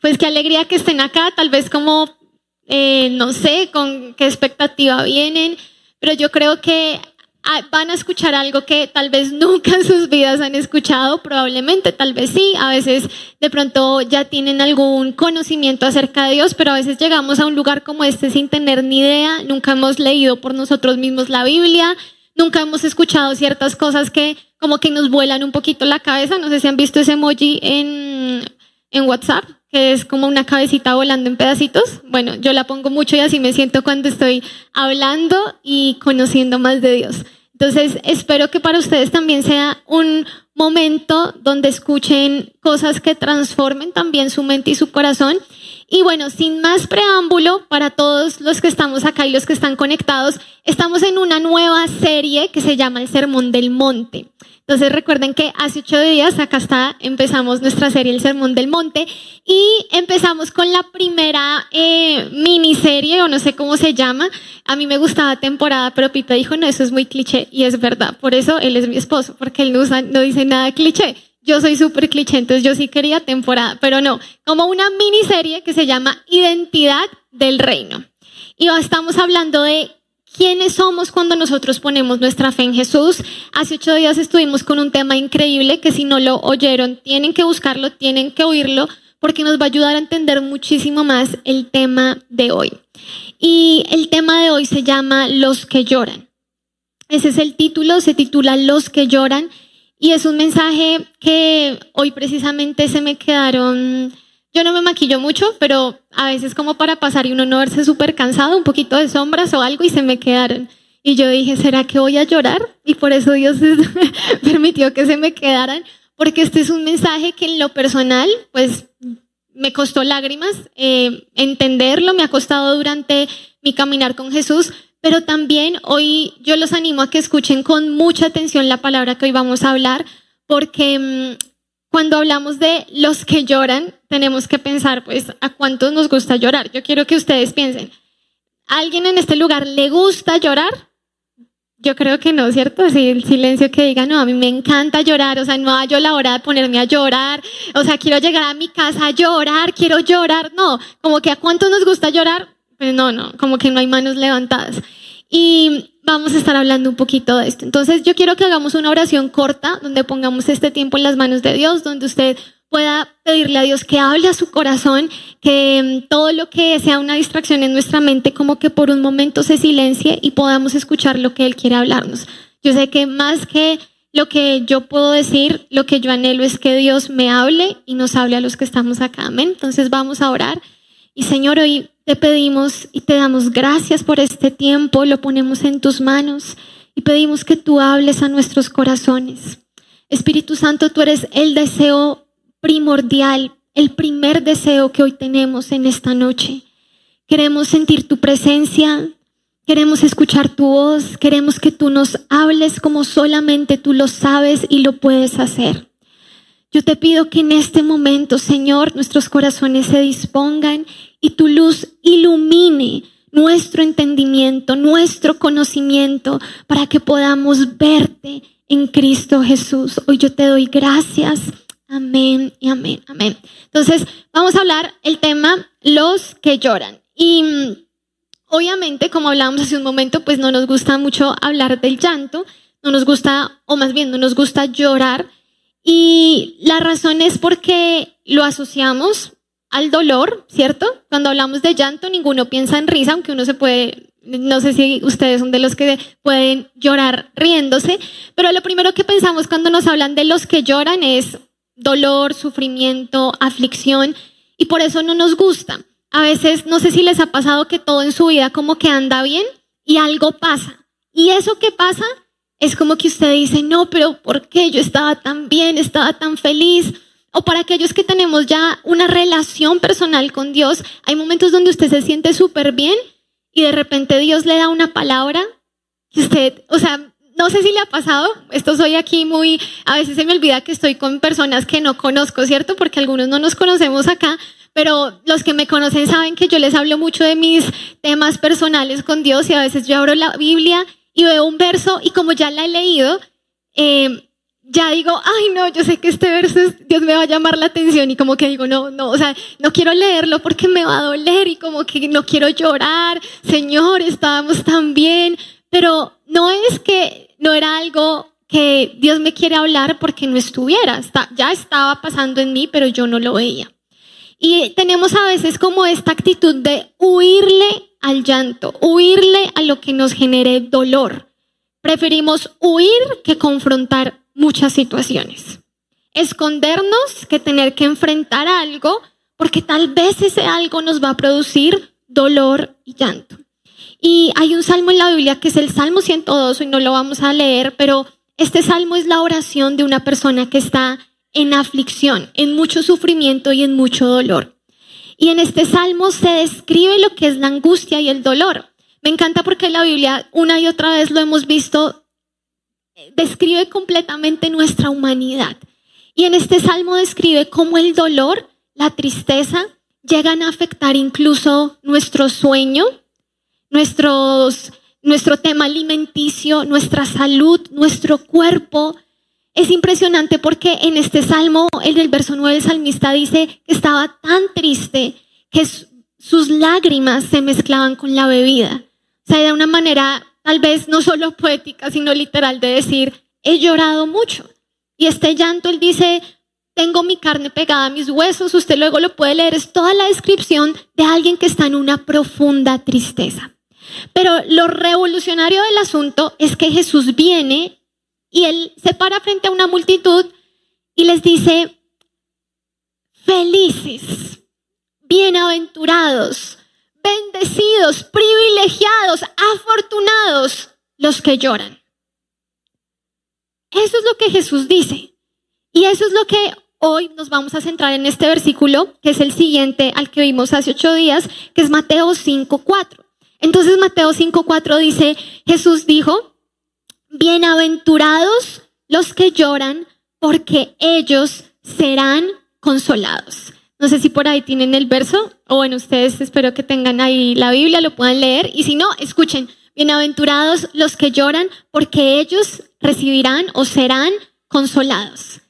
Pues qué alegría que estén acá, tal vez como, eh, no sé, con qué expectativa vienen, pero yo creo que ah, van a escuchar algo que tal vez nunca en sus vidas han escuchado, probablemente, tal vez sí, a veces de pronto ya tienen algún conocimiento acerca de Dios, pero a veces llegamos a un lugar como este sin tener ni idea, nunca hemos leído por nosotros mismos la Biblia, nunca hemos escuchado ciertas cosas que como que nos vuelan un poquito la cabeza, no sé si han visto ese emoji en, en WhatsApp, que es como una cabecita volando en pedacitos. Bueno, yo la pongo mucho y así me siento cuando estoy hablando y conociendo más de Dios. Entonces, espero que para ustedes también sea un momento donde escuchen cosas que transformen también su mente y su corazón. Y bueno, sin más preámbulo, para todos los que estamos acá y los que están conectados, estamos en una nueva serie que se llama El Sermón del Monte. Entonces recuerden que hace ocho días acá está, empezamos nuestra serie El Sermón del Monte y empezamos con la primera eh, miniserie o no sé cómo se llama. A mí me gustaba temporada, pero Pipe dijo, no, eso es muy cliché y es verdad. Por eso él es mi esposo, porque él no, no dice nada cliché. Yo soy súper cliché, entonces yo sí quería temporada, pero no, como una miniserie que se llama Identidad del Reino. Y estamos hablando de quiénes somos cuando nosotros ponemos nuestra fe en Jesús. Hace ocho días estuvimos con un tema increíble que si no lo oyeron, tienen que buscarlo, tienen que oírlo, porque nos va a ayudar a entender muchísimo más el tema de hoy. Y el tema de hoy se llama Los que lloran. Ese es el título, se titula Los que lloran. Y es un mensaje que hoy precisamente se me quedaron yo no me maquillo mucho, pero a veces como para pasar y uno no verse súper cansado, un poquito de sombras o algo y se me quedaron. Y yo dije, ¿será que voy a llorar? Y por eso Dios permitió que se me quedaran, porque este es un mensaje que en lo personal, pues me costó lágrimas eh, entenderlo, me ha costado durante mi caminar con Jesús, pero también hoy yo los animo a que escuchen con mucha atención la palabra que hoy vamos a hablar, porque mm, cuando hablamos de los que lloran, tenemos que pensar, pues, ¿a cuántos nos gusta llorar? Yo quiero que ustedes piensen, ¿a alguien en este lugar le gusta llorar? Yo creo que no, ¿cierto? Así el silencio que diga, no, a mí me encanta llorar, o sea, no hay yo la hora de ponerme a llorar, o sea, quiero llegar a mi casa a llorar, quiero llorar, no, como que a cuántos nos gusta llorar, pues no, no, como que no hay manos levantadas. Y vamos a estar hablando un poquito de esto. Entonces yo quiero que hagamos una oración corta donde pongamos este tiempo en las manos de Dios, donde usted pueda pedirle a Dios que hable a su corazón, que mm, todo lo que sea una distracción en nuestra mente como que por un momento se silencie y podamos escuchar lo que Él quiere hablarnos. Yo sé que más que lo que yo puedo decir, lo que yo anhelo es que Dios me hable y nos hable a los que estamos acá. Amén. Entonces vamos a orar. Y Señor, hoy te pedimos y te damos gracias por este tiempo, lo ponemos en tus manos y pedimos que tú hables a nuestros corazones. Espíritu Santo, tú eres el deseo primordial, el primer deseo que hoy tenemos en esta noche. Queremos sentir tu presencia, queremos escuchar tu voz, queremos que tú nos hables como solamente tú lo sabes y lo puedes hacer. Yo te pido que en este momento, Señor, nuestros corazones se dispongan y tu luz ilumine nuestro entendimiento, nuestro conocimiento, para que podamos verte en Cristo Jesús. Hoy yo te doy gracias. Amén y amén, amén. Entonces, vamos a hablar el tema los que lloran. Y mm, obviamente, como hablábamos hace un momento, pues no nos gusta mucho hablar del llanto, no nos gusta, o más bien, no nos gusta llorar. Y la razón es porque lo asociamos al dolor, ¿cierto? Cuando hablamos de llanto, ninguno piensa en risa, aunque uno se puede, no sé si ustedes son de los que pueden llorar riéndose, pero lo primero que pensamos cuando nos hablan de los que lloran es dolor, sufrimiento, aflicción, y por eso no nos gusta. A veces, no sé si les ha pasado que todo en su vida como que anda bien y algo pasa. Y eso que pasa es como que usted dice, no, pero ¿por qué yo estaba tan bien, estaba tan feliz? O para aquellos que tenemos ya una relación personal con Dios, hay momentos donde usted se siente súper bien y de repente Dios le da una palabra que usted, o sea, no sé si le ha pasado, esto soy aquí muy, a veces se me olvida que estoy con personas que no conozco, ¿cierto? Porque algunos no nos conocemos acá, pero los que me conocen saben que yo les hablo mucho de mis temas personales con Dios y a veces yo abro la Biblia y veo un verso y como ya la he leído, eh, ya digo, ay no, yo sé que este verso Dios me va a llamar la atención y como que digo, no, no, o sea, no quiero leerlo porque me va a doler y como que no quiero llorar, Señor, estábamos tan bien, pero no es que no era algo que Dios me quiere hablar porque no estuviera, ya estaba pasando en mí, pero yo no lo veía. Y tenemos a veces como esta actitud de huirle al llanto, huirle a lo que nos genere dolor. Preferimos huir que confrontar muchas situaciones. Escondernos que tener que enfrentar algo, porque tal vez ese algo nos va a producir dolor y llanto. Y hay un salmo en la Biblia que es el Salmo 102, y no lo vamos a leer, pero este salmo es la oración de una persona que está en aflicción, en mucho sufrimiento y en mucho dolor. Y en este salmo se describe lo que es la angustia y el dolor. Me encanta porque la Biblia una y otra vez lo hemos visto describe completamente nuestra humanidad. Y en este salmo describe cómo el dolor, la tristeza, llegan a afectar incluso nuestro sueño, nuestros, nuestro tema alimenticio, nuestra salud, nuestro cuerpo. Es impresionante porque en este salmo, el del verso 9, el salmista dice que estaba tan triste que sus lágrimas se mezclaban con la bebida. O sea, de una manera tal vez no solo poética, sino literal de decir, he llorado mucho. Y este llanto, él dice, tengo mi carne pegada a mis huesos, usted luego lo puede leer, es toda la descripción de alguien que está en una profunda tristeza. Pero lo revolucionario del asunto es que Jesús viene y él se para frente a una multitud y les dice, felices, bienaventurados, bendecidos, privilegiados, afortunados los que lloran. Eso es lo que Jesús dice. Y eso es lo que hoy nos vamos a centrar en este versículo, que es el siguiente al que vimos hace ocho días, que es Mateo 5.4. Entonces Mateo 5.4 dice, Jesús dijo, bienaventurados los que lloran, porque ellos serán consolados. No sé si por ahí tienen el verso, o bueno, ustedes espero que tengan ahí la Biblia, lo puedan leer, y si no, escuchen, bienaventurados los que lloran, porque ellos recibirán o serán consolados.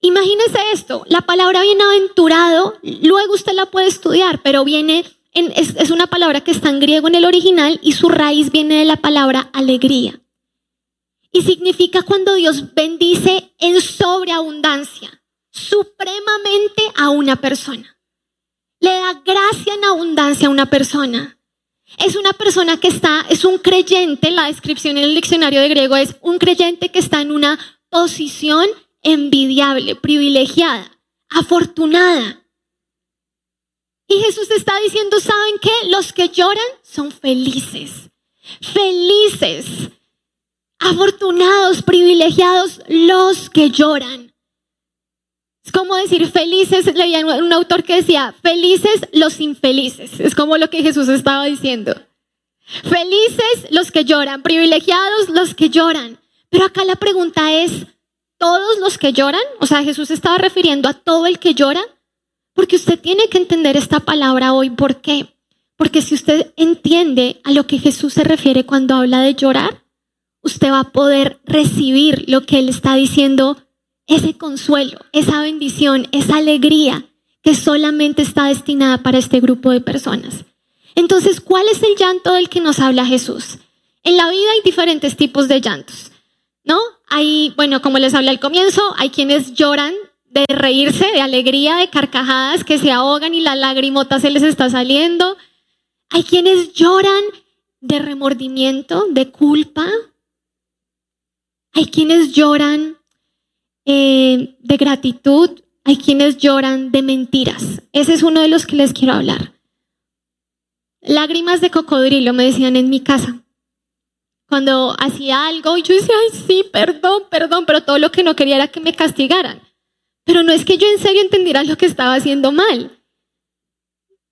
Imagínense esto, la palabra bienaventurado, luego usted la puede estudiar, pero viene, en, es, es una palabra que está en griego en el original y su raíz viene de la palabra alegría. Y significa cuando Dios bendice en sobreabundancia supremamente a una persona. Le da gracia en abundancia a una persona. Es una persona que está, es un creyente, la descripción en el diccionario de griego es un creyente que está en una posición envidiable, privilegiada, afortunada. Y Jesús está diciendo, ¿saben qué? Los que lloran son felices, felices, afortunados, privilegiados, los que lloran. Es como decir felices, leía un autor que decía, felices los infelices. Es como lo que Jesús estaba diciendo. Felices los que lloran, privilegiados los que lloran. Pero acá la pregunta es, ¿todos los que lloran? O sea, Jesús estaba refiriendo a todo el que llora. Porque usted tiene que entender esta palabra hoy. ¿Por qué? Porque si usted entiende a lo que Jesús se refiere cuando habla de llorar, usted va a poder recibir lo que Él está diciendo ese consuelo, esa bendición, esa alegría que solamente está destinada para este grupo de personas. Entonces, ¿cuál es el llanto del que nos habla Jesús? En la vida hay diferentes tipos de llantos, ¿no? Hay, bueno, como les hablé al comienzo, hay quienes lloran de reírse, de alegría, de carcajadas, que se ahogan y la lagrimota se les está saliendo. Hay quienes lloran de remordimiento, de culpa. Hay quienes lloran eh, de gratitud, hay quienes lloran de mentiras. Ese es uno de los que les quiero hablar. Lágrimas de cocodrilo me decían en mi casa. Cuando hacía algo y yo decía, ay, sí, perdón, perdón, pero todo lo que no quería era que me castigaran. Pero no es que yo en serio entendiera lo que estaba haciendo mal.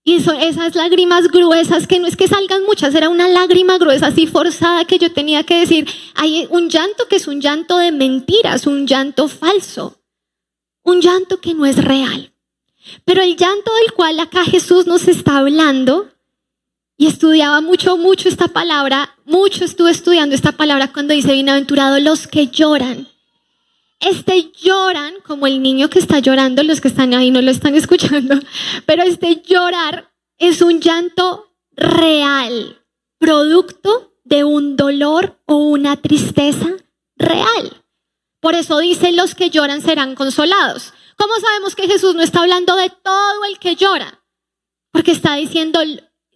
Y eso, esas lágrimas gruesas, que no es que salgan muchas, era una lágrima gruesa así forzada que yo tenía que decir, hay un llanto que es un llanto de mentiras, un llanto falso, un llanto que no es real. Pero el llanto del cual acá Jesús nos está hablando, y estudiaba mucho, mucho esta palabra, mucho estuve estudiando esta palabra cuando dice bienaventurado los que lloran. Este lloran como el niño que está llorando, los que están ahí no lo están escuchando, pero este llorar es un llanto real, producto de un dolor o una tristeza real. Por eso dice, los que lloran serán consolados. ¿Cómo sabemos que Jesús no está hablando de todo el que llora? Porque está diciendo,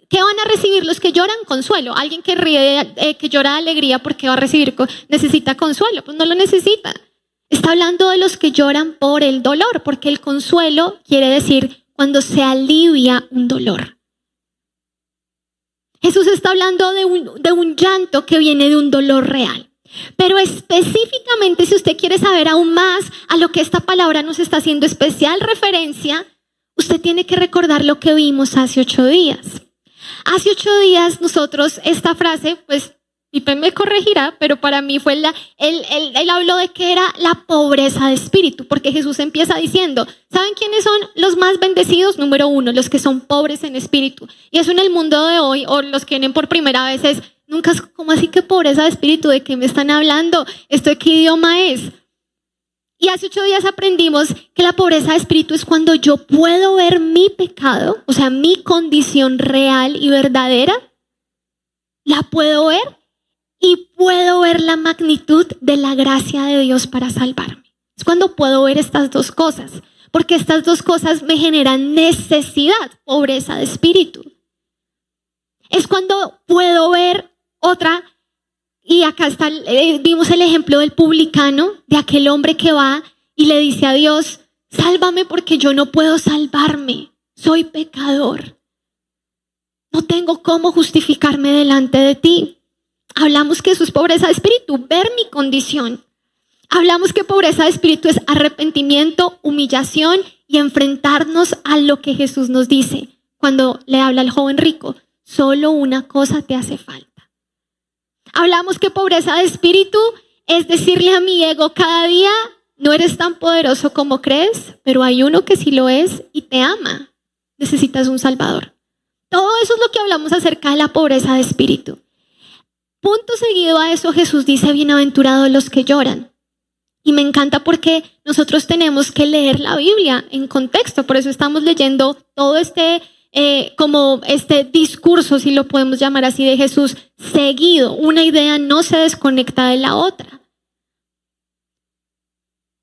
¿qué van a recibir los que lloran? Consuelo. Alguien que ríe, eh, que llora de alegría porque va a recibir, necesita consuelo. Pues no lo necesita. Está hablando de los que lloran por el dolor, porque el consuelo quiere decir cuando se alivia un dolor. Jesús está hablando de un, llanto que viene de un dolor real. Pero específicamente, si usted quiere saber aún más a lo que esta palabra nos está haciendo especial referencia, usted tiene que recordar lo que vimos hace ocho días. Hace ocho días nosotros esta frase, pues Pipe me corregirá, pero para mí fue la, él, habló de que era la pobreza de espíritu, porque Jesús empieza diciendo, ¿saben quiénes son los más bendecidos? Número uno, los que son pobres en espíritu. Y eso en el mundo de hoy, o los que vienen por primera vez, es, nunca es como así que pobreza de espíritu, ¿de qué me están hablando? ¿Esto qué idioma es? Y hace ocho días aprendimos que la pobreza de espíritu es cuando yo puedo ver mi pecado, o sea, mi condición real y verdadera, la puedo ver y puedo ver la magnitud de la gracia de Dios para salvarme. Es cuando puedo ver estas dos cosas, porque estas dos cosas me generan necesidad, pobreza de espíritu. Es cuando puedo ver otra, y acá está, eh, vimos el ejemplo del publicano, de aquel hombre que va y le dice a Dios, sálvame porque yo no puedo salvarme, soy pecador. No tengo cómo justificarme delante de ti. Hablamos que eso es pobreza de espíritu, ver mi condición. Hablamos que pobreza de espíritu es arrepentimiento, humillación y enfrentarnos a lo que Jesús nos dice cuando le habla al joven rico. Solo una cosa te hace falta. Hablamos que pobreza de espíritu es decirle a mi ego cada día, no eres tan poderoso como crees, pero hay uno que sí lo es y te ama. Necesitas un salvador. Todo eso es lo que hablamos acerca de la pobreza de espíritu. Punto seguido a eso Jesús dice, bienaventurados los que lloran. Y me encanta porque nosotros tenemos que leer la Biblia en contexto, por eso estamos leyendo todo este, eh, como este discurso, si lo podemos llamar así, de Jesús seguido. Una idea no se desconecta de la otra.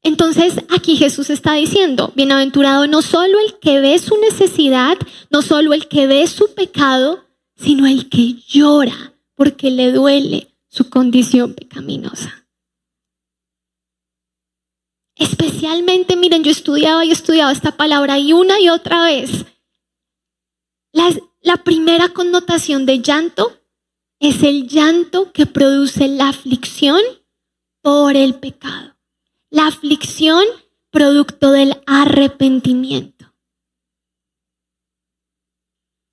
Entonces aquí Jesús está diciendo, bienaventurado no solo el que ve su necesidad, no solo el que ve su pecado, sino el que llora porque le duele su condición pecaminosa. Especialmente, miren, yo estudiaba y estudiaba esta palabra y una y otra vez. La, la primera connotación de llanto es el llanto que produce la aflicción por el pecado. La aflicción producto del arrepentimiento.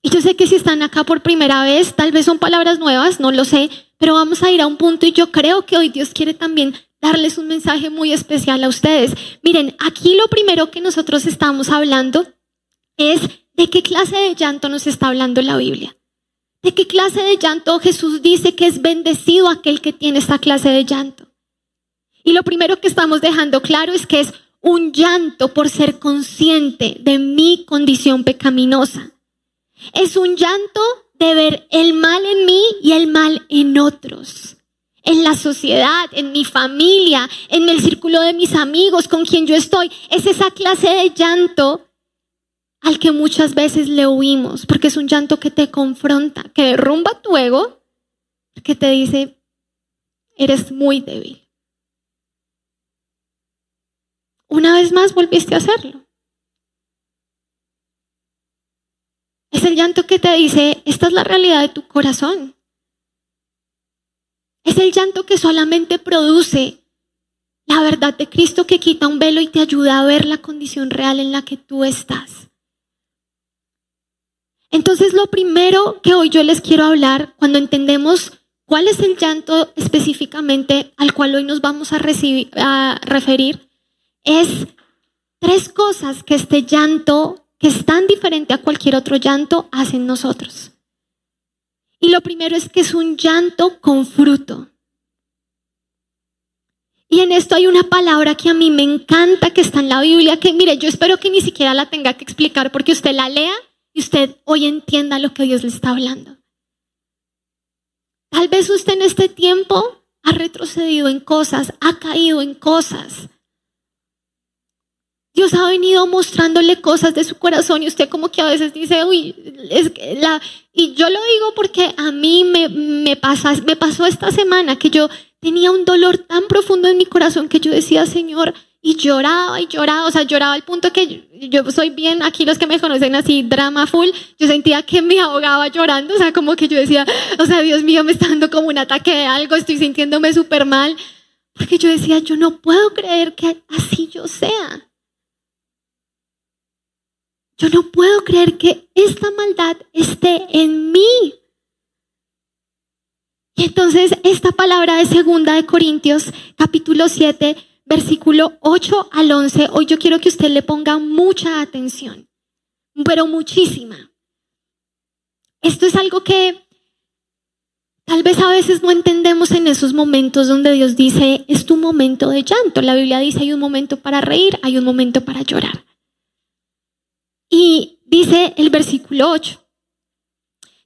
Y yo sé que si están acá por primera vez, tal vez son palabras nuevas, no lo sé, pero vamos a ir a un punto y yo creo que hoy Dios quiere también darles un mensaje muy especial a ustedes. Miren, aquí lo primero que nosotros estamos hablando es de qué clase de llanto nos está hablando la Biblia. ¿De qué clase de llanto Jesús dice que es bendecido aquel que tiene esta clase de llanto? Y lo primero que estamos dejando claro es que es un llanto por ser consciente de mi condición pecaminosa. Es un llanto de ver el mal en mí y el mal en otros. En la sociedad, en mi familia, en el círculo de mis amigos con quien yo estoy. Es esa clase de llanto al que muchas veces le huimos, porque es un llanto que te confronta, que derrumba tu ego, que te dice, eres muy débil. Una vez más volviste a hacerlo. Es el llanto que te dice, esta es la realidad de tu corazón. Es el llanto que solamente produce la verdad de Cristo que quita un velo y te ayuda a ver la condición real en la que tú estás. Entonces lo primero que hoy yo les quiero hablar, cuando entendemos cuál es el llanto específicamente al cual hoy nos vamos a, a referir, es tres cosas que este llanto que es tan diferente a cualquier otro llanto, hacen nosotros. Y lo primero es que es un llanto con fruto. Y en esto hay una palabra que a mí me encanta, que está en la Biblia, que mire, yo espero que ni siquiera la tenga que explicar porque usted la lea y usted hoy entienda lo que Dios le está hablando. Tal vez usted en este tiempo ha retrocedido en cosas, ha caído en cosas. Dios ha venido mostrándole cosas de su corazón y usted como que a veces dice, uy, es la... Y yo lo digo porque a mí me, me, pasa, me pasó esta semana que yo tenía un dolor tan profundo en mi corazón que yo decía, Señor, y lloraba y lloraba, o sea, lloraba al punto que yo soy bien, aquí los que me conocen así, drama full, yo sentía que me ahogaba llorando, o sea, como que yo decía, o sea, Dios mío, me está dando como un ataque de algo, estoy sintiéndome súper mal, porque yo decía, yo no puedo creer que así yo sea. Yo no puedo creer que esta maldad esté en mí. Y entonces esta palabra de segunda de Corintios, capítulo 7, versículo 8 al 11, hoy yo quiero que usted le ponga mucha atención, pero muchísima. Esto es algo que tal vez a veces no entendemos en esos momentos donde Dios dice, es tu momento de llanto. La Biblia dice, hay un momento para reír, hay un momento para llorar. Y dice el versículo 8,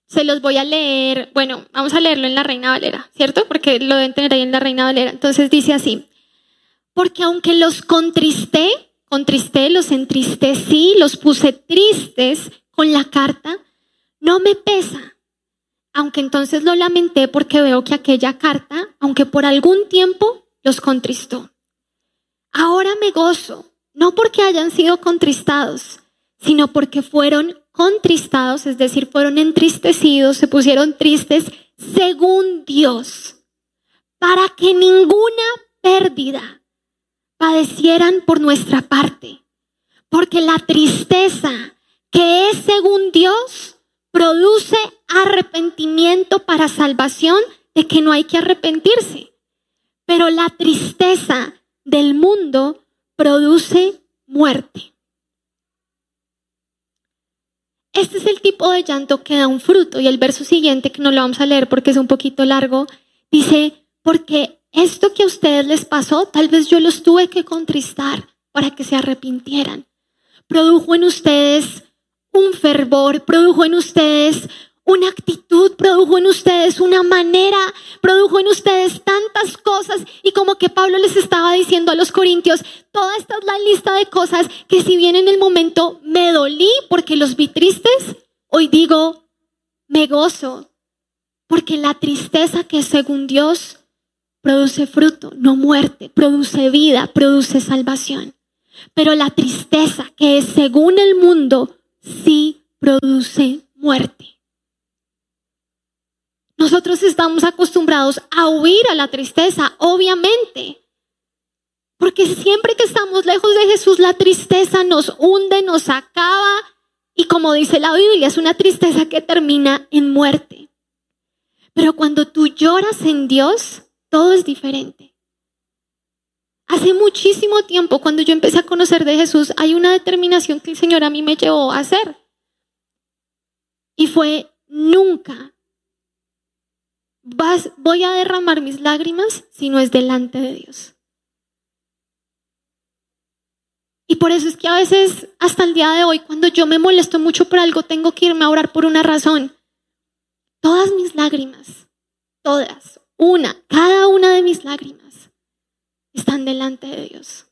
se los voy a leer, bueno, vamos a leerlo en la Reina Valera, ¿cierto? Porque lo deben tener ahí en la Reina Valera. Entonces dice así, porque aunque los contristé, contristé, los entristecí, los puse tristes con la carta, no me pesa. Aunque entonces lo lamenté porque veo que aquella carta, aunque por algún tiempo, los contristó. Ahora me gozo, no porque hayan sido contristados, sino porque fueron contristados, es decir, fueron entristecidos, se pusieron tristes según Dios, para que ninguna pérdida padecieran por nuestra parte. Porque la tristeza que es según Dios produce arrepentimiento para salvación de que no hay que arrepentirse. Pero la tristeza del mundo produce muerte. Este es el tipo de llanto que da un fruto. Y el verso siguiente, que no lo vamos a leer porque es un poquito largo, dice, porque esto que a ustedes les pasó, tal vez yo los tuve que contristar para que se arrepintieran. Produjo en ustedes un fervor, produjo en ustedes una actitud, produjo en ustedes una manera, produjo en ustedes tantas cosas y como que Pablo les estaba diciendo a los corintios, toda esta es la lista de cosas que si bien en el momento me dolí porque los vi tristes, hoy digo, me gozo, porque la tristeza que según Dios produce fruto, no muerte, produce vida, produce salvación. Pero la tristeza que es según el mundo sí produce muerte. Nosotros estamos acostumbrados a huir a la tristeza, obviamente. Porque siempre que estamos lejos de Jesús, la tristeza nos hunde, nos acaba. Y como dice la Biblia, es una tristeza que termina en muerte. Pero cuando tú lloras en Dios, todo es diferente. Hace muchísimo tiempo, cuando yo empecé a conocer de Jesús, hay una determinación que el Señor a mí me llevó a hacer. Y fue nunca voy a derramar mis lágrimas si no es delante de Dios. Y por eso es que a veces, hasta el día de hoy, cuando yo me molesto mucho por algo, tengo que irme a orar por una razón. Todas mis lágrimas, todas, una, cada una de mis lágrimas, están delante de Dios.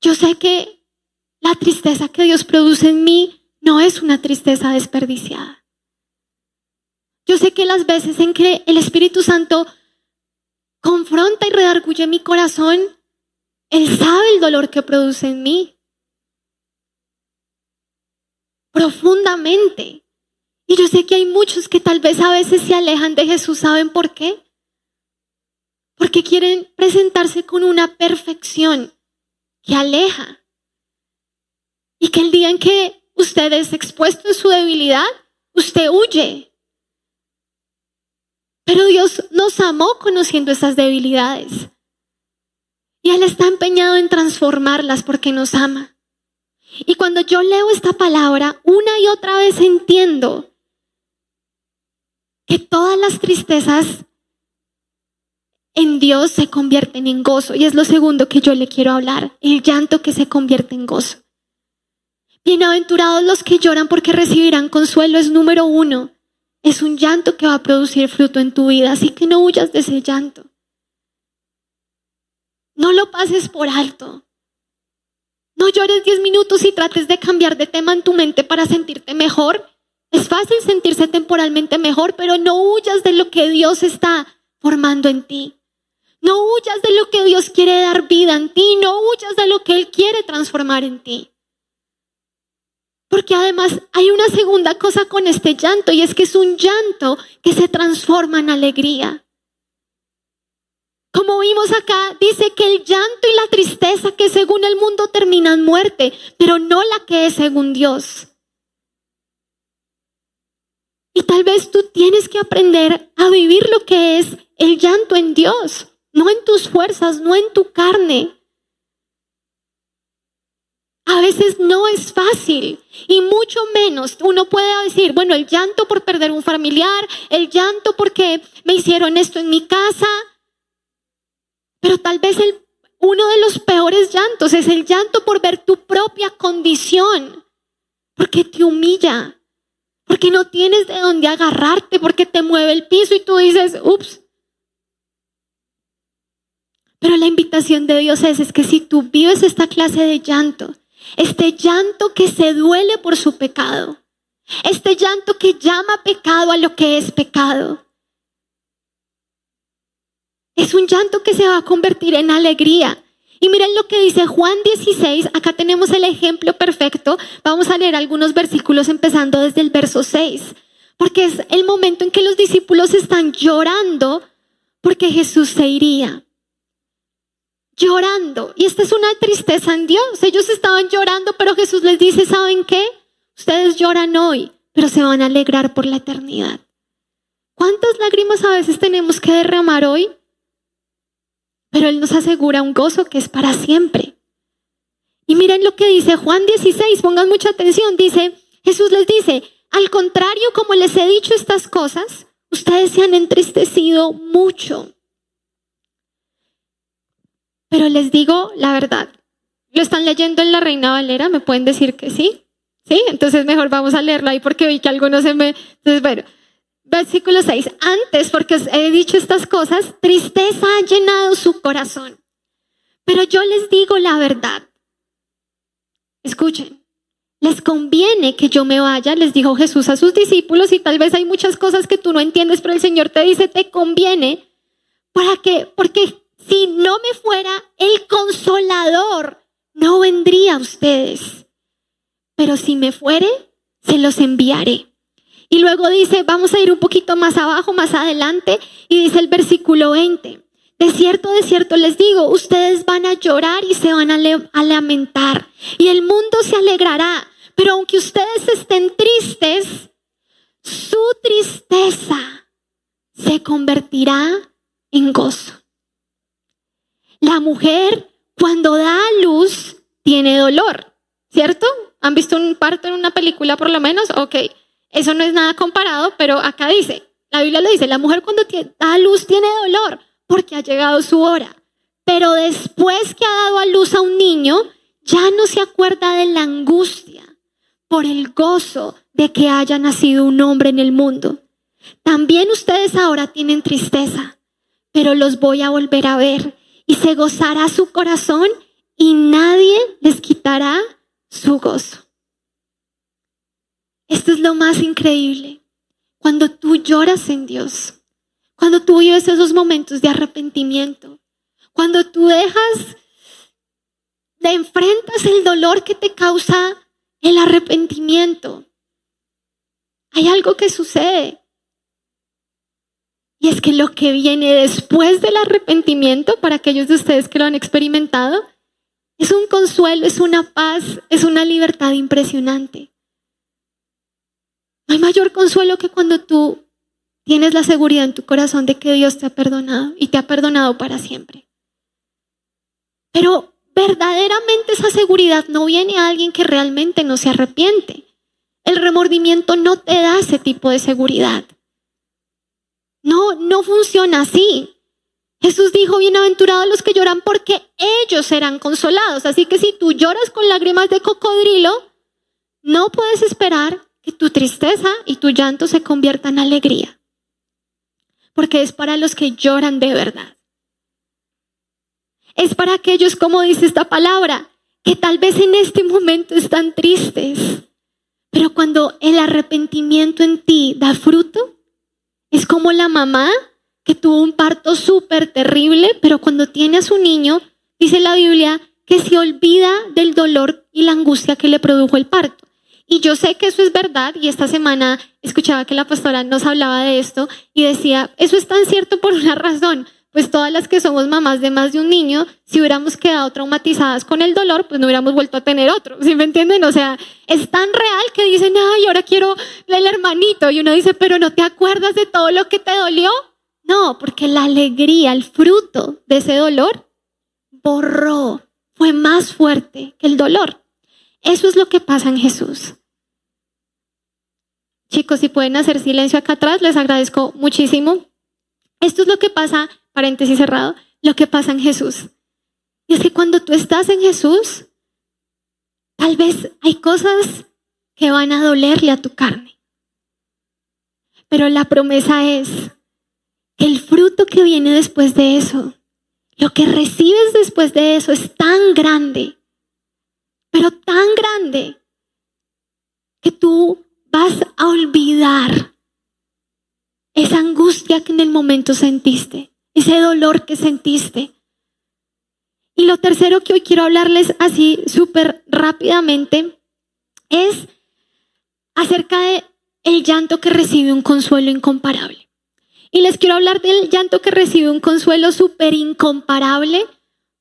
Yo sé que la tristeza que Dios produce en mí no es una tristeza desperdiciada. Yo sé que las veces en que el Espíritu Santo confronta y redarguye mi corazón, Él sabe el dolor que produce en mí. Profundamente. Y yo sé que hay muchos que tal vez a veces se alejan de Jesús. ¿Saben por qué? Porque quieren presentarse con una perfección que aleja. Y que el día en que usted es expuesto en su debilidad, usted huye. Pero Dios nos amó conociendo esas debilidades. Y Él está empeñado en transformarlas porque nos ama. Y cuando yo leo esta palabra, una y otra vez entiendo que todas las tristezas en Dios se convierten en gozo. Y es lo segundo que yo le quiero hablar, el llanto que se convierte en gozo. Bienaventurados los que lloran porque recibirán consuelo es número uno. Es un llanto que va a producir fruto en tu vida, así que no huyas de ese llanto. No lo pases por alto. No llores diez minutos y trates de cambiar de tema en tu mente para sentirte mejor. Es fácil sentirse temporalmente mejor, pero no huyas de lo que Dios está formando en ti. No huyas de lo que Dios quiere dar vida en ti, no huyas de lo que Él quiere transformar en ti. Porque además hay una segunda cosa con este llanto y es que es un llanto que se transforma en alegría. Como vimos acá, dice que el llanto y la tristeza que según el mundo terminan muerte, pero no la que es según Dios. Y tal vez tú tienes que aprender a vivir lo que es el llanto en Dios no en tus fuerzas, no en tu carne. A veces no es fácil y mucho menos uno puede decir, bueno, el llanto por perder un familiar, el llanto porque me hicieron esto en mi casa, pero tal vez uno de los peores llantos es el llanto por ver tu propia condición, porque te humilla, porque no tienes de dónde agarrarte, porque te mueve el piso y tú dices, ups, pero la invitación de Dios es, es que si tú vives esta clase de llanto, este llanto que se duele por su pecado, este llanto que llama pecado a lo que es pecado, es un llanto que se va a convertir en alegría. Y miren lo que dice Juan 16, acá tenemos el ejemplo perfecto. Vamos a leer algunos versículos empezando desde el verso 6, porque es el momento en que los discípulos están llorando porque Jesús se iría llorando. Y esta es una tristeza en Dios. Ellos estaban llorando, pero Jesús les dice, ¿saben qué? Ustedes lloran hoy, pero se van a alegrar por la eternidad. ¿Cuántas lágrimas a veces tenemos que derramar hoy? Pero Él nos asegura un gozo que es para siempre. Y miren lo que dice Juan 16, pongan mucha atención, dice, Jesús les dice, al contrario, como les he dicho estas cosas, ustedes se han entristecido mucho. Pero les digo la verdad. ¿Lo están leyendo en la Reina Valera? ¿Me pueden decir que sí? ¿Sí? Entonces mejor vamos a leerlo ahí porque vi que algunos se me... Entonces, bueno, versículo 6. Antes, porque he dicho estas cosas, tristeza ha llenado su corazón. Pero yo les digo la verdad. Escuchen. Les conviene que yo me vaya, les dijo Jesús a sus discípulos, y tal vez hay muchas cosas que tú no entiendes, pero el Señor te dice, te conviene, para que, porque si no me fuera, el consolador no vendría a ustedes. Pero si me fuere, se los enviaré. Y luego dice, vamos a ir un poquito más abajo, más adelante, y dice el versículo 20. De cierto, de cierto les digo, ustedes van a llorar y se van a, a lamentar, y el mundo se alegrará. Pero aunque ustedes estén tristes, su tristeza se convertirá en gozo. La mujer cuando da a luz tiene dolor, ¿cierto? ¿Han visto un parto en una película por lo menos? Ok, eso no es nada comparado, pero acá dice, la Biblia lo dice, la mujer cuando da a luz tiene dolor porque ha llegado su hora. Pero después que ha dado a luz a un niño, ya no se acuerda de la angustia por el gozo de que haya nacido un hombre en el mundo. También ustedes ahora tienen tristeza, pero los voy a volver a ver y se gozará su corazón y nadie les quitará su gozo. Esto es lo más increíble. Cuando tú lloras en Dios, cuando tú vives esos momentos de arrepentimiento, cuando tú dejas, te enfrentas el dolor que te causa el arrepentimiento, hay algo que sucede. Y es que lo que viene después del arrepentimiento, para aquellos de ustedes que lo han experimentado, es un consuelo, es una paz, es una libertad impresionante. No hay mayor consuelo que cuando tú tienes la seguridad en tu corazón de que Dios te ha perdonado y te ha perdonado para siempre. Pero verdaderamente esa seguridad no viene a alguien que realmente no se arrepiente. El remordimiento no te da ese tipo de seguridad. No, no funciona así. Jesús dijo, bienaventurados los que lloran porque ellos serán consolados. Así que si tú lloras con lágrimas de cocodrilo, no puedes esperar que tu tristeza y tu llanto se conviertan en alegría. Porque es para los que lloran de verdad. Es para aquellos, como dice esta palabra, que tal vez en este momento están tristes. Pero cuando el arrepentimiento en ti da fruto, es como la mamá que tuvo un parto súper terrible, pero cuando tiene a su niño, dice la Biblia, que se olvida del dolor y la angustia que le produjo el parto. Y yo sé que eso es verdad y esta semana escuchaba que la pastora nos hablaba de esto y decía, eso es tan cierto por una razón, pues todas las que somos mamás de más de un niño, si hubiéramos quedado traumatizadas con el dolor, pues no hubiéramos vuelto a tener otro, ¿sí me entienden? O sea, es tan real que dicen, ay, ahora quiero el hermanito y uno dice, pero no te acuerdas de todo lo que te dolió. No, porque la alegría, el fruto de ese dolor, borró, fue más fuerte que el dolor. Eso es lo que pasa en Jesús. Chicos, si pueden hacer silencio acá atrás, les agradezco muchísimo. Esto es lo que pasa, paréntesis cerrado, lo que pasa en Jesús. Y es que cuando tú estás en Jesús, tal vez hay cosas que van a dolerle a tu carne. Pero la promesa es el fruto que viene después de eso, lo que recibes después de eso es tan grande pero tan grande que tú vas a olvidar esa angustia que en el momento sentiste, ese dolor que sentiste. Y lo tercero que hoy quiero hablarles así súper rápidamente es acerca de el llanto que recibe un consuelo incomparable. Y les quiero hablar del llanto que recibe un consuelo súper incomparable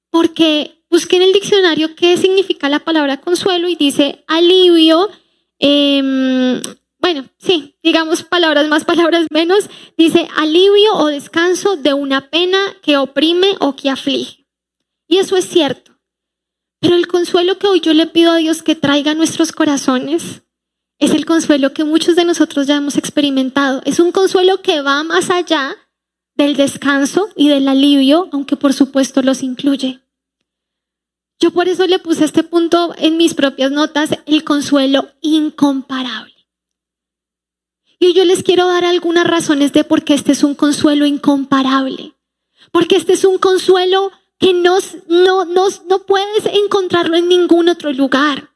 porque Busqué en el diccionario qué significa la palabra consuelo y dice alivio. Em, bueno, sí, digamos palabras más, palabras menos. Dice alivio o descanso de una pena que oprime o que aflige. Y eso es cierto. Pero el consuelo que hoy yo le pido a Dios que traiga a nuestros corazones es el consuelo que muchos de nosotros ya hemos experimentado. Es un consuelo que va más allá del descanso y del alivio, aunque por supuesto los incluye. Yo por eso le puse este punto en mis propias notas, el consuelo incomparable. Y yo les quiero dar algunas razones de por qué este es un consuelo incomparable. Porque este es un consuelo que no, no, no puedes encontrarlo en ningún otro lugar.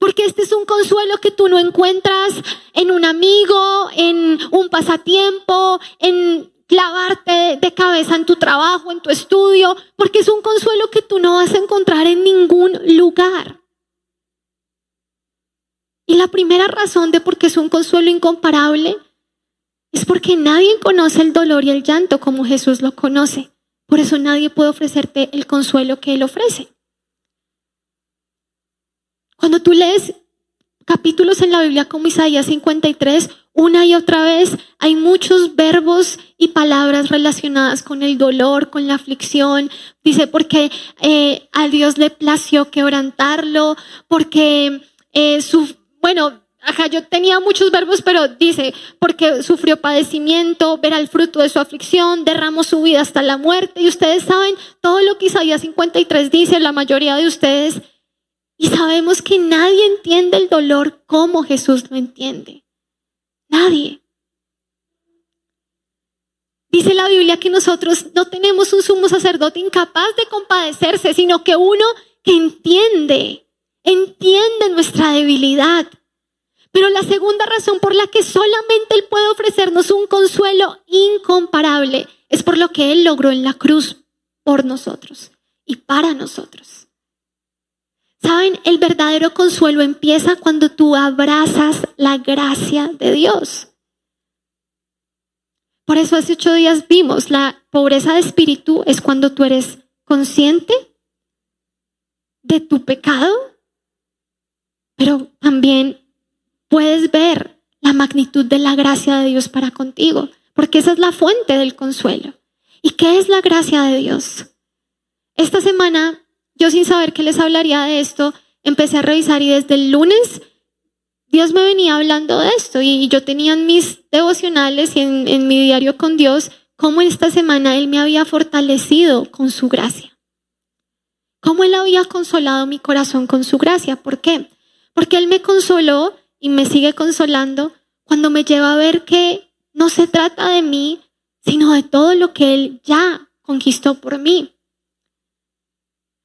Porque este es un consuelo que tú no encuentras en un amigo, en un pasatiempo, en clavarte de cabeza en tu trabajo, en tu estudio, porque es un consuelo que tú no vas a encontrar en ningún lugar. Y la primera razón de por qué es un consuelo incomparable es porque nadie conoce el dolor y el llanto como Jesús lo conoce. Por eso nadie puede ofrecerte el consuelo que Él ofrece. Cuando tú lees capítulos en la Biblia como Isaías 53, una y otra vez hay muchos verbos y palabras relacionadas con el dolor, con la aflicción. Dice, porque eh, a Dios le plació quebrantarlo, porque eh, su, bueno, ajá, yo tenía muchos verbos, pero dice, porque sufrió padecimiento, verá el fruto de su aflicción, derramó su vida hasta la muerte. Y ustedes saben todo lo que Isaías 53 dice, la mayoría de ustedes y sabemos que nadie entiende el dolor como Jesús lo entiende. Nadie. Dice la Biblia que nosotros no tenemos un sumo sacerdote incapaz de compadecerse, sino que uno que entiende, entiende nuestra debilidad. Pero la segunda razón por la que solamente Él puede ofrecernos un consuelo incomparable es por lo que Él logró en la cruz por nosotros y para nosotros. Saben, el verdadero consuelo empieza cuando tú abrazas la gracia de Dios. Por eso hace ocho días vimos, la pobreza de espíritu es cuando tú eres consciente de tu pecado, pero también puedes ver la magnitud de la gracia de Dios para contigo, porque esa es la fuente del consuelo. ¿Y qué es la gracia de Dios? Esta semana yo sin saber que les hablaría de esto, empecé a revisar y desde el lunes Dios me venía hablando de esto y yo tenía en mis devocionales y en, mi diario con Dios cómo esta semana Él me había fortalecido con su gracia. Cómo Él había consolado mi corazón con su gracia. ¿Por qué? Porque Él me consoló y me sigue consolando cuando me lleva a ver que no se trata de mí, sino de todo lo que Él ya conquistó por mí.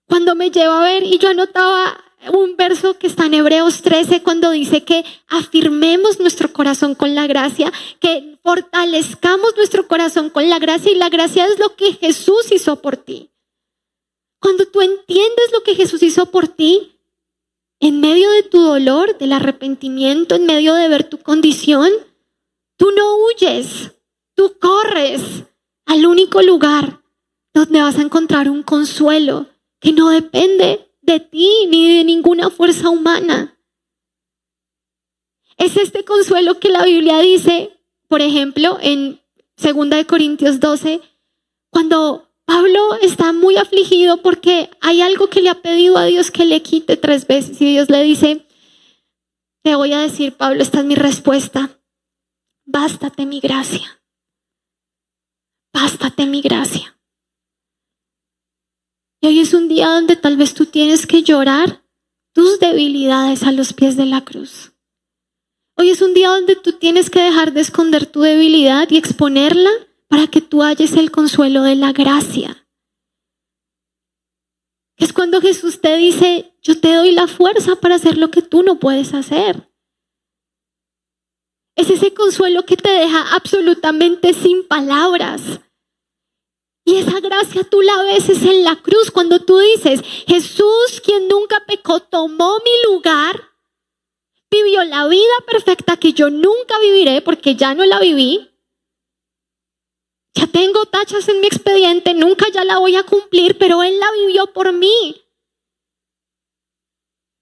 Cuando me lleva a ver y yo anotaba un verso que está en Hebreos 13 cuando dice que afirmemos nuestro corazón con la gracia, que fortalezcamos nuestro corazón con la gracia y la gracia es lo que Jesús hizo por ti. Cuando tú entiendes lo que Jesús hizo por ti, en medio de tu dolor, del arrepentimiento, en medio de ver tu condición, tú no huyes, tú corres al único lugar donde vas a encontrar un consuelo que no depende de ti ni de ninguna fuerza humana. Es este consuelo que la Biblia dice, por ejemplo, en 2 Corintios 12, cuando Pablo está muy afligido porque hay algo que le ha pedido a Dios que le quite tres veces y Dios le dice, te voy a decir, Pablo, esta es mi respuesta, bástate mi gracia, bástate mi gracia. Y hoy es un día donde tal vez tú tienes que llorar tus debilidades a los pies de la cruz. Hoy es un día donde tú tienes que dejar de esconder tu debilidad y exponerla para que tú halles el consuelo de la gracia. Es cuando Jesús te dice, yo te doy la fuerza para hacer lo que tú no puedes hacer. Es ese consuelo que te deja absolutamente sin palabras. Y esa gracia tú la ves es en la cruz cuando tú dices, Jesús, quien nunca pecó, tomó mi lugar, vivió la vida perfecta que yo nunca viviré porque ya no la viví. Ya tengo tachas en mi expediente, nunca ya la voy a cumplir, pero Él la vivió por mí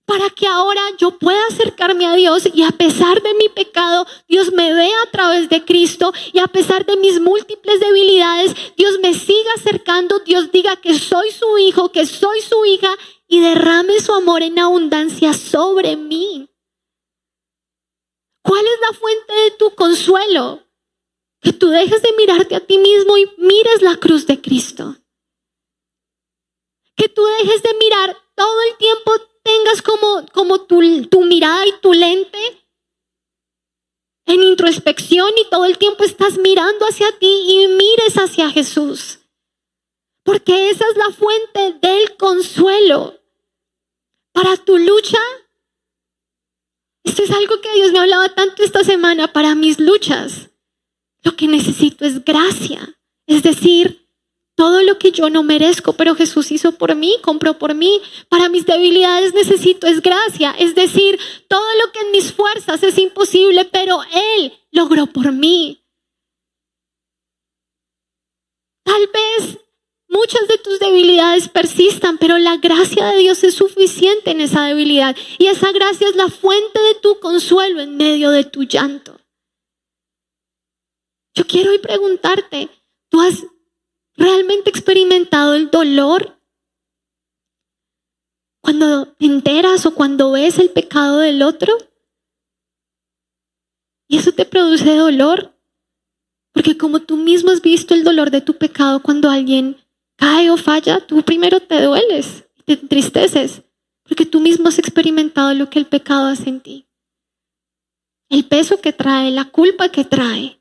para que ahora yo pueda acercarme a Dios y a pesar de mi pecado, Dios me vea a través de Cristo y a pesar de mis múltiples debilidades, Dios me siga acercando, Dios diga que soy su hijo, que soy su hija y derrame su amor en abundancia sobre mí. ¿Cuál es la fuente de tu consuelo? Que tú dejes de mirarte a ti mismo y mires la cruz de Cristo. Que tú dejes de mirar todo el tiempo tengas como, como tu, tu mirada y tu lente en introspección y todo el tiempo estás mirando hacia ti y mires hacia Jesús. Porque esa es la fuente del consuelo. Para tu lucha, esto es algo que Dios me hablaba tanto esta semana, para mis luchas, lo que necesito es gracia. Es decir, todo lo que yo no merezco, pero Jesús hizo por mí, compró por mí. Para mis debilidades necesito es gracia. Es decir, todo lo que en mis fuerzas es imposible, pero Él logró por mí. Tal vez muchas de tus debilidades persistan, pero la gracia de Dios es suficiente en esa debilidad. Y esa gracia es la fuente de tu consuelo en medio de tu llanto. Yo quiero hoy preguntarte, ¿tú has realmente experimentado el dolor? Cuando te enteras o cuando ves el pecado del otro. Y eso te produce dolor. Porque como tú mismo has visto el dolor de tu pecado cuando alguien cae o falla, tú primero te dueles te entristeces. Porque tú mismo has experimentado lo que el pecado hace en ti. El peso que trae, la culpa que trae,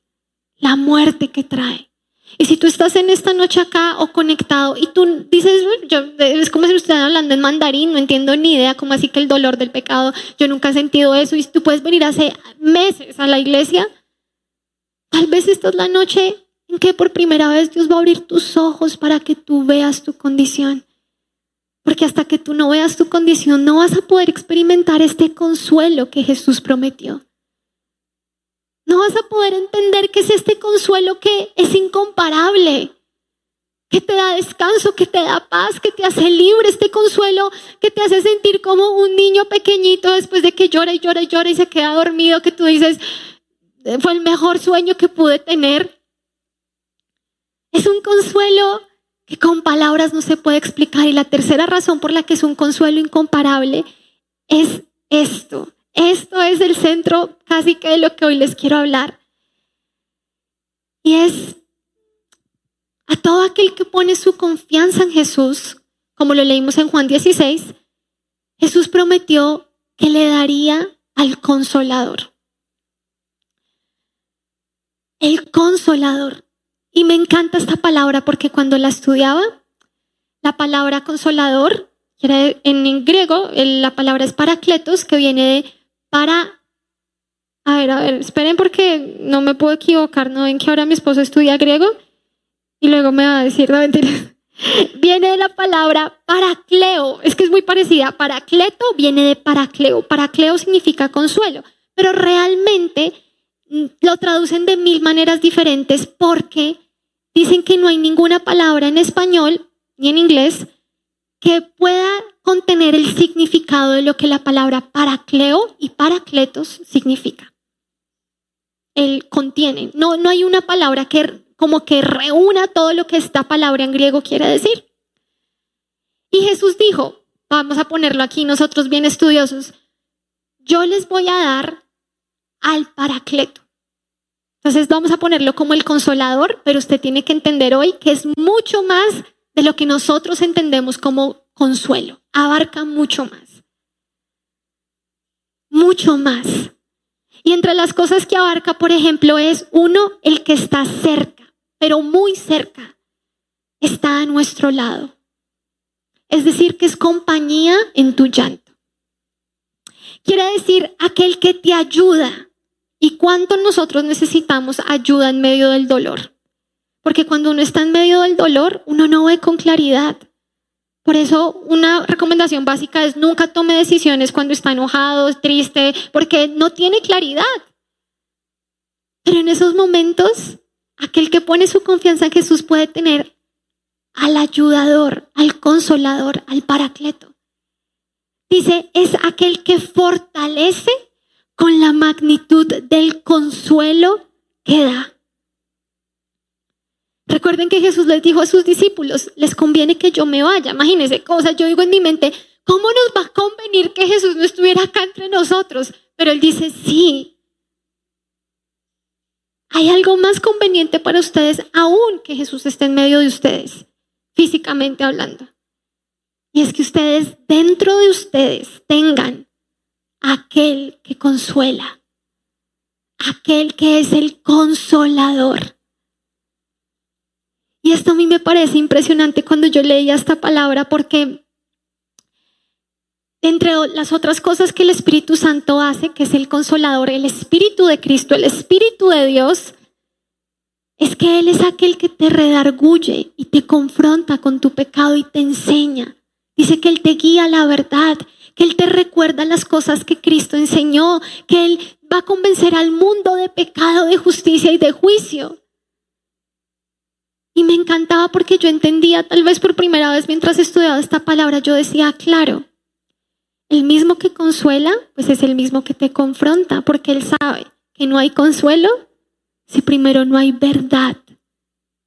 la muerte que trae. Y si tú estás en esta noche acá o conectado y tú dices, yo, es como si estuvieran hablando en mandarín, no entiendo ni idea cómo así que el dolor del pecado, yo nunca he sentido eso y tú puedes venir hace meses a la iglesia, tal vez esta es la noche en que por primera vez Dios va a abrir tus ojos para que tú veas tu condición. Porque hasta que tú no veas tu condición no vas a poder experimentar este consuelo que Jesús prometió. Poder entender que es este consuelo que es incomparable, que te da descanso, que te da paz, que te hace libre, este consuelo que te hace sentir como un niño pequeñito después de que llora y llora y llora y se queda dormido, que tú dices, fue el mejor sueño que pude tener. Es un consuelo que con palabras no se puede explicar. Y la tercera razón por la que es un consuelo incomparable es esto. Esto es el centro casi que de lo que hoy les quiero hablar. Y es A todo aquel que pone su confianza en Jesús, como lo leímos en Juan 16, Jesús prometió que le daría al consolador. El consolador. Y me encanta esta palabra porque cuando la estudiaba, la palabra consolador, en griego, la palabra es paracletos, que viene de para... A ver, a ver, esperen porque no me puedo equivocar, ¿no ven que ahora mi esposo estudia griego? Y luego me va a decir, no mentiras. Viene de la palabra paracleo, es que es muy parecida. Paracleto viene de paracleo. Paracleo significa consuelo, pero realmente mm, lo traducen de mil maneras diferentes porque dicen que no hay ninguna palabra en español ni en inglés que pueda contener el significado de lo que la palabra paracleo y paracletos significa. Él contiene. No, no hay una palabra que como que reúna todo lo que esta palabra en griego quiere decir. Y Jesús dijo, vamos a ponerlo aquí nosotros bien estudiosos, yo les voy a dar al paracleto. Entonces vamos a ponerlo como el consolador, pero usted tiene que entender hoy que es mucho más de lo que nosotros entendemos como consuelo. Abarca mucho más. Mucho más. Y entre las cosas que abarca, por ejemplo, es uno, el que está cerca pero muy cerca, está a nuestro lado. Es decir, que es compañía en tu llanto. Quiere decir aquel que te ayuda. ¿Y cuánto nosotros necesitamos ayuda en medio del dolor? Porque cuando uno está en medio del dolor, uno no ve con claridad. Por eso una recomendación básica es nunca tome decisiones cuando está enojado, triste, porque no tiene claridad. Pero en esos momentos Aquel que pone su confianza en Jesús puede tener al ayudador, al consolador, al paracleto. Dice, es aquel que fortalece con la magnitud del consuelo que da. Recuerden que Jesús les dijo a sus discípulos, les conviene que yo me vaya. Imagínense, cosa yo digo en mi mente, ¿cómo nos va a convenir que Jesús no estuviera acá entre nosotros? Pero él dice, sí, hay algo más conveniente para ustedes aún que Jesús esté en medio de ustedes, físicamente hablando. Y es que ustedes dentro de ustedes tengan aquel que consuela, aquel que es el consolador. Y esto a mí me parece impresionante cuando yo leía esta palabra porque entre las otras cosas que el Espíritu Santo hace, que es el consolador, el Espíritu de Cristo, el Espíritu de Dios, es que Él es aquel que te redarguye y te confronta con tu pecado y te enseña. Dice que Él te guía a la verdad, que Él te recuerda las cosas que Cristo enseñó, que Él va a convencer al mundo de pecado, de justicia y de juicio. Y me encantaba porque yo entendía, tal vez por primera vez mientras estudiaba esta palabra, yo decía, claro, el mismo que consuela, pues es el mismo que te confronta, porque Él sabe que no hay consuelo si primero no hay verdad.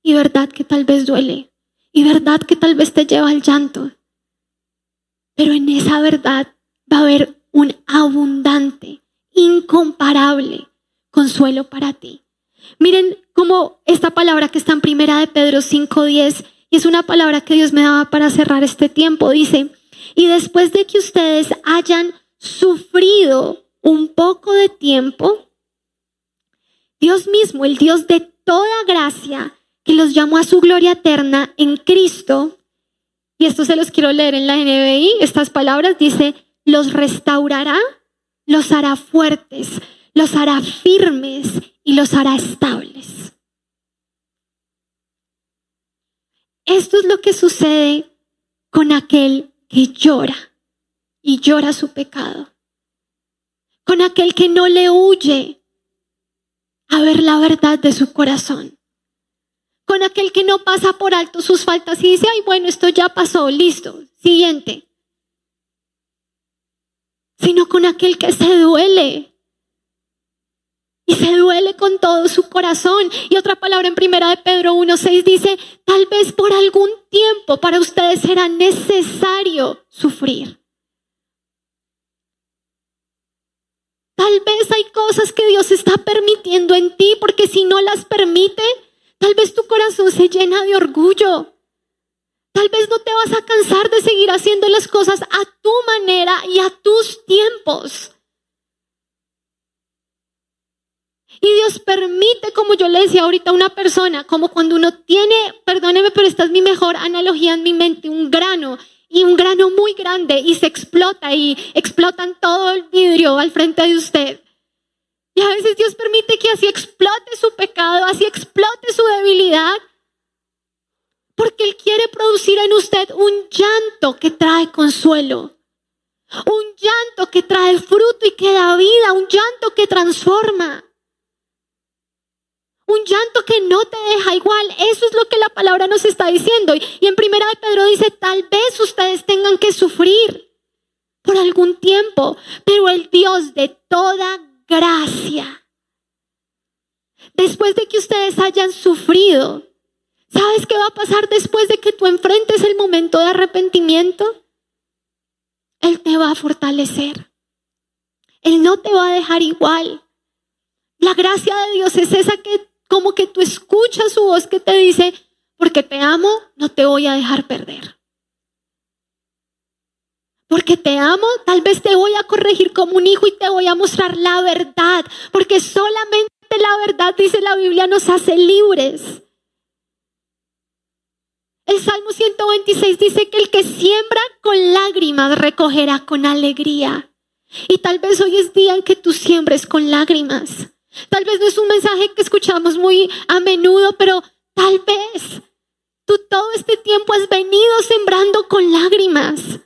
Y verdad que tal vez duele. Y verdad que tal vez te lleva al llanto. Pero en esa verdad va a haber un abundante, incomparable consuelo para ti. Miren cómo esta palabra que está en primera de Pedro 5.10 y es una palabra que Dios me daba para cerrar este tiempo. Dice, y después de que ustedes hayan sufrido un poco de tiempo, Dios mismo, el Dios de toda gracia, que los llamó a su gloria eterna en Cristo, y esto se los quiero leer en la NBI, estas palabras dice, los restaurará, los hará fuertes, los hará firmes y los hará estables. Esto es lo que sucede con aquel que llora y llora su pecado. Con aquel que no le huye a ver la verdad de su corazón. Con aquel que no pasa por alto sus faltas y dice, ay, bueno, esto ya pasó, listo, siguiente. Sino con aquel que se duele. Y se duele con todo su corazón. Y otra palabra en primera de Pedro 1.6 dice, tal vez por algún tiempo para ustedes será necesario sufrir. Tal vez hay cosas que Dios está permitiendo en ti porque si no las permite, Tal vez tu corazón se llena de orgullo. Tal vez no te vas a cansar de seguir haciendo las cosas a tu manera y a tus tiempos. Y Dios permite, como yo le decía ahorita a una persona, como cuando uno tiene, perdóneme, pero esta es mi mejor analogía en mi mente, un grano y un grano muy grande y se explota y explotan todo el vidrio al frente de usted. Y a veces Dios permite que así explote su pecado, así explote su debilidad, porque Él quiere producir en usted un llanto que trae consuelo, un llanto que trae fruto y que da vida, un llanto que transforma. Un llanto que no te deja igual. Eso es lo que la palabra nos está diciendo. Y en primera de Pedro dice, tal vez ustedes tengan que sufrir por algún tiempo, pero el Dios de toda gracia, después de que ustedes hayan sufrido, ¿sabes qué va a pasar después de que tú enfrentes el momento de arrepentimiento? Él te va a fortalecer. Él no te va a dejar igual. La gracia de Dios es esa que como que tú escuchas su voz que te dice, porque te amo, no te voy a dejar perder. Porque te amo, tal vez te voy a corregir como un hijo y te voy a mostrar la verdad. Porque solamente la verdad, dice la Biblia, nos hace libres. El Salmo 126 dice que el que siembra con lágrimas recogerá con alegría. Y tal vez hoy es día en que tú siembres con lágrimas. Tal vez no es un mensaje que escuchamos muy a menudo, pero tal vez tú todo este tiempo has venido sembrando con lágrimas.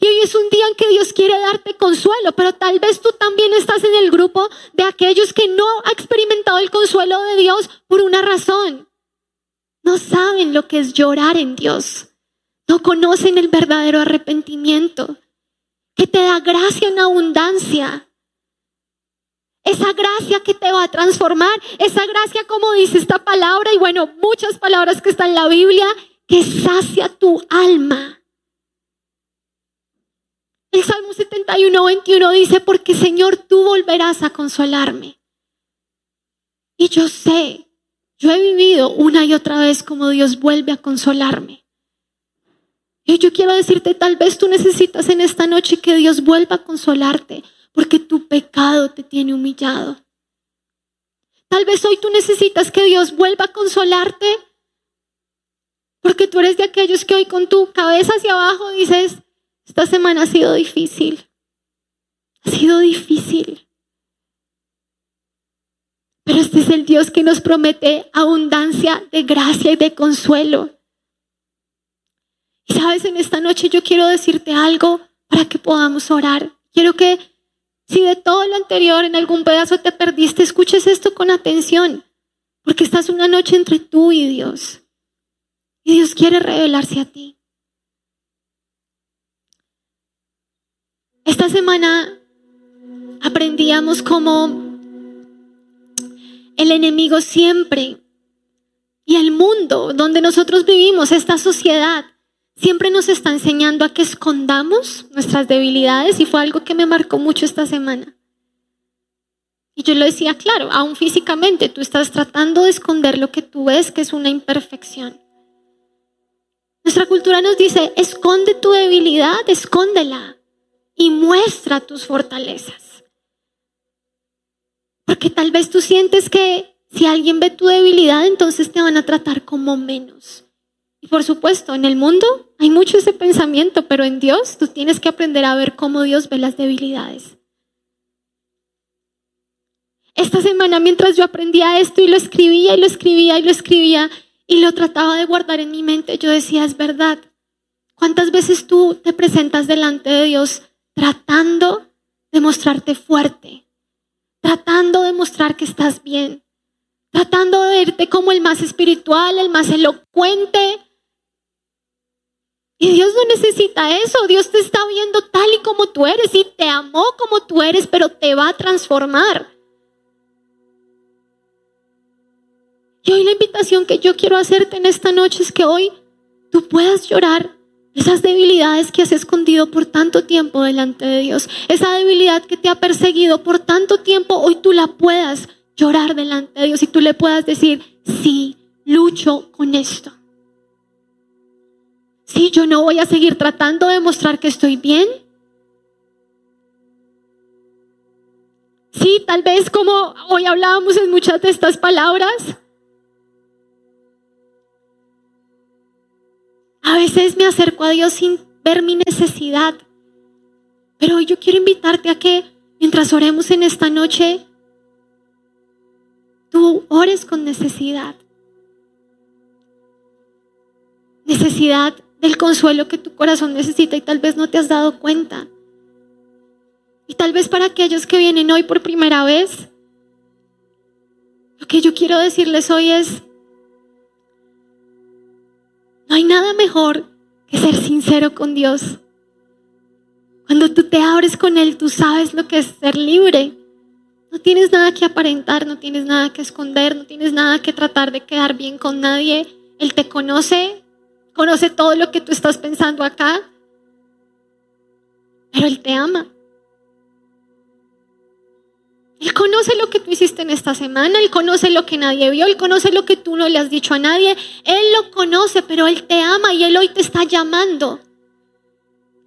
Y hoy es un día en que Dios quiere darte consuelo, pero tal vez tú también estás en el grupo de aquellos que no ha experimentado el consuelo de Dios por una razón. No saben lo que es llorar en Dios. No conocen el verdadero arrepentimiento, que te da gracia en abundancia. Esa gracia que te va a transformar, esa gracia como dice esta palabra y bueno, muchas palabras que están en la Biblia, que sacia tu alma. El Salmo 71, 21 dice, porque Señor, tú volverás a consolarme. Y yo sé, yo he vivido una y otra vez como Dios vuelve a consolarme. Y yo quiero decirte, tal vez tú necesitas en esta noche que Dios vuelva a consolarte porque tu pecado te tiene humillado. Tal vez hoy tú necesitas que Dios vuelva a consolarte porque tú eres de aquellos que hoy con tu cabeza hacia abajo dices, esta semana ha sido difícil, ha sido difícil. Pero este es el Dios que nos promete abundancia de gracia y de consuelo. Y sabes, en esta noche yo quiero decirte algo para que podamos orar. Quiero que si de todo lo anterior en algún pedazo te perdiste, escuches esto con atención, porque estás una noche entre tú y Dios. Y Dios quiere revelarse a ti. Esta semana aprendíamos cómo el enemigo siempre y el mundo donde nosotros vivimos, esta sociedad, siempre nos está enseñando a que escondamos nuestras debilidades y fue algo que me marcó mucho esta semana. Y yo lo decía, claro, aún físicamente tú estás tratando de esconder lo que tú ves que es una imperfección. Nuestra cultura nos dice, esconde tu debilidad, escóndela y muestra tus fortalezas. Porque tal vez tú sientes que si alguien ve tu debilidad, entonces te van a tratar como menos. Y por supuesto, en el mundo hay mucho ese pensamiento, pero en Dios tú tienes que aprender a ver cómo Dios ve las debilidades. Esta semana mientras yo aprendía esto y lo escribía y lo escribía y lo escribía y lo trataba de guardar en mi mente, yo decía, es verdad. ¿Cuántas veces tú te presentas delante de Dios tratando de mostrarte fuerte, tratando de mostrar que estás bien, tratando de verte como el más espiritual, el más elocuente, y Dios no necesita eso. Dios te está viendo tal y como tú eres y te amó como tú eres, pero te va a transformar. Y hoy la invitación que yo quiero hacerte en esta noche es que hoy tú puedas llorar esas debilidades que has escondido por tanto tiempo delante de Dios. Esa debilidad que te ha perseguido por tanto tiempo, hoy tú la puedas llorar delante de Dios y tú le puedas decir, sí, lucho con esto? Sí, yo no voy a seguir tratando de mostrar que estoy bien. Sí, tal vez como hoy hablábamos en muchas de estas palabras. A veces me acerco a Dios sin ver mi necesidad. Pero hoy yo quiero invitarte a que mientras oremos en esta noche, tú ores con necesidad. Necesidad del consuelo que tu corazón necesita y tal vez no te has dado cuenta. Y tal vez para aquellos que vienen hoy por primera vez, lo que yo quiero decirles hoy es, no hay nada mejor que ser sincero con Dios. Cuando tú te abres con Él, tú sabes lo que es ser libre. No tienes nada que aparentar, no tienes nada que esconder, no tienes nada que tratar de quedar bien con nadie. Él te conoce, conoce todo lo que tú estás pensando acá, pero Él te ama. Él conoce lo que tú hiciste en esta semana, Él conoce lo que nadie vio, Él conoce lo que tú no le has dicho a nadie, Él lo conoce, pero Él te ama y Él hoy te está llamando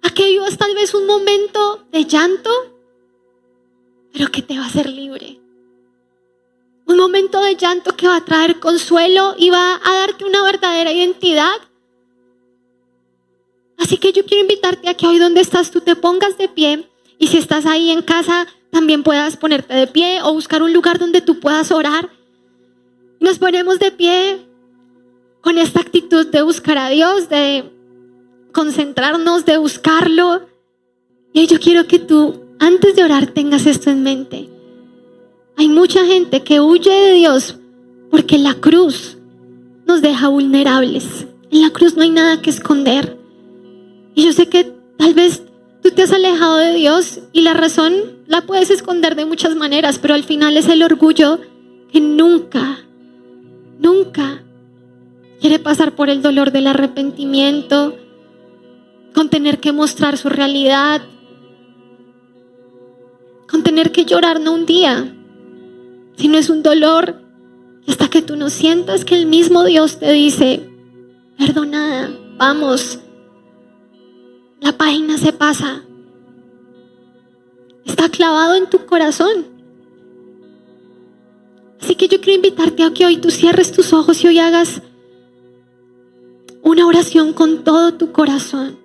a que vivas tal vez un momento de llanto, pero que te va a hacer libre. Un momento de llanto que va a traer consuelo y va a darte una verdadera identidad. Así que yo quiero invitarte a que hoy donde estás tú te pongas de pie y si estás ahí en casa también puedas ponerte de pie o buscar un lugar donde tú puedas orar. Nos ponemos de pie con esta actitud de buscar a Dios, de concentrarnos, de buscarlo. Y yo quiero que tú, antes de orar, tengas esto en mente. Hay mucha gente que huye de Dios porque la cruz nos deja vulnerables. En la cruz no hay nada que esconder. Y yo sé que tal vez Tú te has alejado de Dios y la razón la puedes esconder de muchas maneras, pero al final es el orgullo que nunca, nunca quiere pasar por el dolor del arrepentimiento, con tener que mostrar su realidad, con tener que llorar no un día, sino es un dolor hasta que tú no sientas que el mismo Dios te dice, perdonada, vamos, la página se pasa. Está clavado en tu corazón. Así que yo quiero invitarte a que hoy tú cierres tus ojos y hoy hagas una oración con todo tu corazón.